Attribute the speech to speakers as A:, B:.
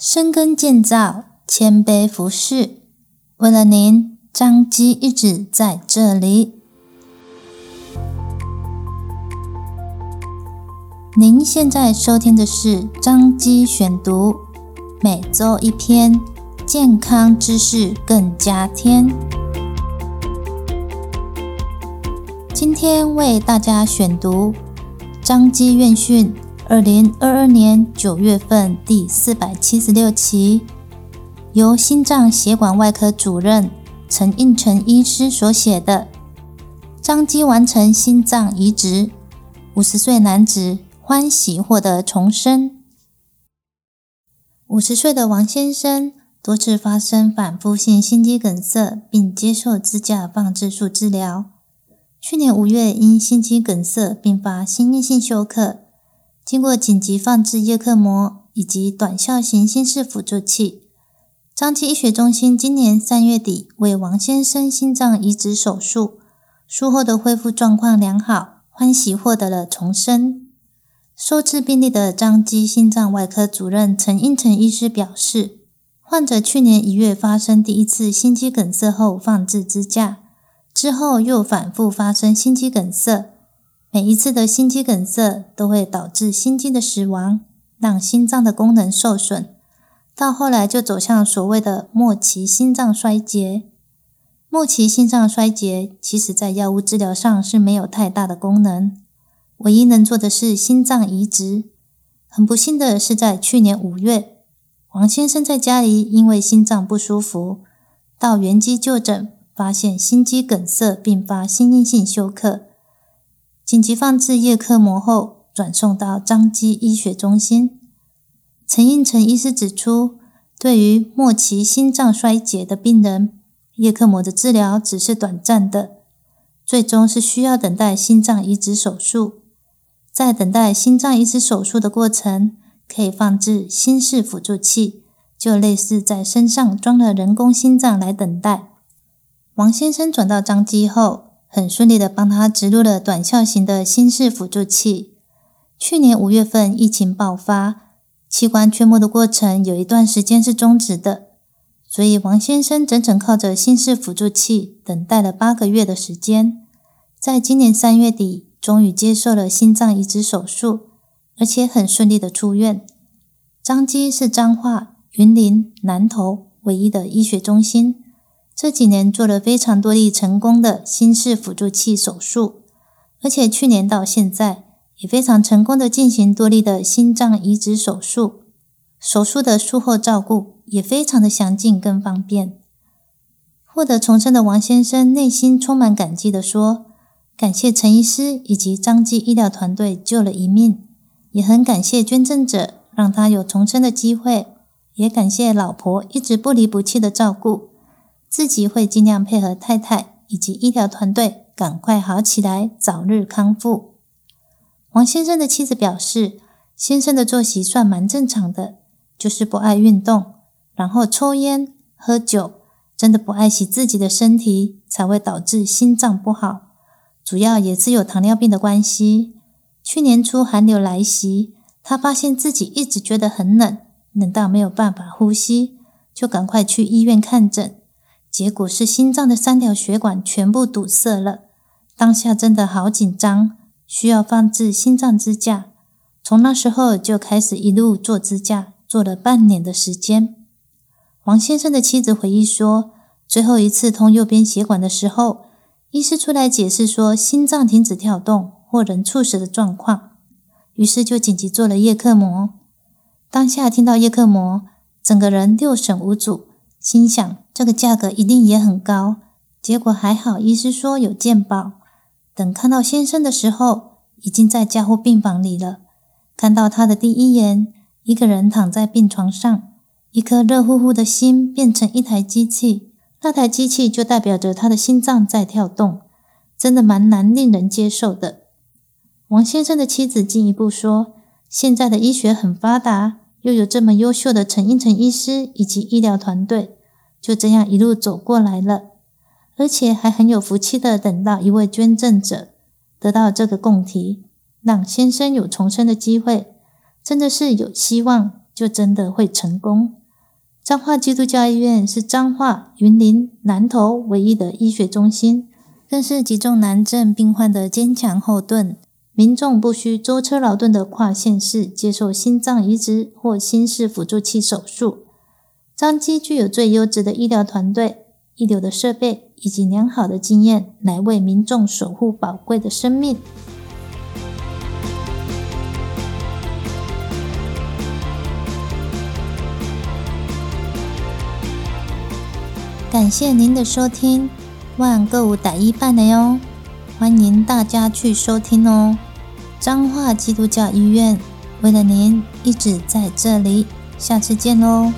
A: 深耕建造，谦卑服侍。为了您，张基一直在这里。您现在收听的是张基选读，每周一篇健康知识更加添。今天为大家选读张基院训。二零二二年九月份第四百七十六期，由心脏血管外科主任陈应成医师所写的《张基完成心脏移植，五十岁男子欢喜获得重生》。五十岁的王先生多次发生反复性心肌梗塞，并接受支架放置术治疗。去年五月因心肌梗塞并发心因性休克。经过紧急放置叶克膜以及短效型心室辅助器，彰基医学中心今年三月底为王先生心脏移植手术，术后的恢复状况良好，欢喜获得了重生。收治病例的彰基心脏外科主任陈英成医师表示，患者去年一月发生第一次心肌梗塞后放置支架，之后又反复发生心肌梗塞。每一次的心肌梗塞都会导致心肌的死亡，让心脏的功能受损，到后来就走向所谓的末期心脏衰竭。末期心脏衰竭其实在药物治疗上是没有太大的功能，唯一能做的是心脏移植。很不幸的是，在去年五月，王先生在家里因为心脏不舒服，到原机就诊，发现心肌梗塞并发心因性休克。紧急放置叶克膜后，转送到彰基医学中心。陈应成医师指出，对于末期心脏衰竭的病人，叶克膜的治疗只是短暂的，最终是需要等待心脏移植手术。在等待心脏移植手术的过程，可以放置心室辅助器，就类似在身上装了人工心脏来等待。王先生转到彰基后，很顺利的帮他植入了短效型的心室辅助器。去年五月份疫情爆发，器官缺膜的过程有一段时间是终止的，所以王先生整整靠着心室辅助器等待了八个月的时间，在今年三月底终于接受了心脏移植手术，而且很顺利的出院。张基是彰化、云林、南投唯一的医学中心。这几年做了非常多例成功的心室辅助器手术，而且去年到现在也非常成功的进行多例的心脏移植手术。手术的术后照顾也非常的详尽跟方便。获得重生的王先生内心充满感激的说：“感谢陈医师以及张记医疗团队救了一命，也很感谢捐赠者让他有重生的机会，也感谢老婆一直不离不弃的照顾。”自己会尽量配合太太以及医疗团队，赶快好起来，早日康复。王先生的妻子表示，先生的作息算蛮正常的，就是不爱运动，然后抽烟、喝酒，真的不爱惜自己的身体，才会导致心脏不好。主要也是有糖尿病的关系。去年初寒流来袭，他发现自己一直觉得很冷，冷到没有办法呼吸，就赶快去医院看诊。结果是心脏的三条血管全部堵塞了，当下真的好紧张，需要放置心脏支架。从那时候就开始一路做支架，做了半年的时间。王先生的妻子回忆说，最后一次通右边血管的时候，医师出来解释说心脏停止跳动或人猝死的状况，于是就紧急做了叶克膜。当下听到叶克膜，整个人六神无主。心想这个价格一定也很高，结果还好，医师说有健保。等看到先生的时候，已经在加护病房里了。看到他的第一眼，一个人躺在病床上，一颗热乎乎的心变成一台机器，那台机器就代表着他的心脏在跳动，真的蛮难令人接受的。王先生的妻子进一步说，现在的医学很发达。又有这么优秀的陈英成医师以及医疗团队，就这样一路走过来了，而且还很有福气的等到一位捐赠者得到这个供体，让先生有重生的机会，真的是有希望就真的会成功。彰化基督教医院是彰化、云林、南投唯一的医学中心，更是急重难症病患的坚强后盾。民众不需舟车劳顿的跨县市接受心脏移植或心室辅助器手术。彰基具有最优质的医疗团队、一流的设备以及良好的经验，来为民众守护宝贵的生命。感谢您的收听，万购物台一办的哟，欢迎大家去收听哦。彰化基督教医院为了您一直在这里，下次见喽。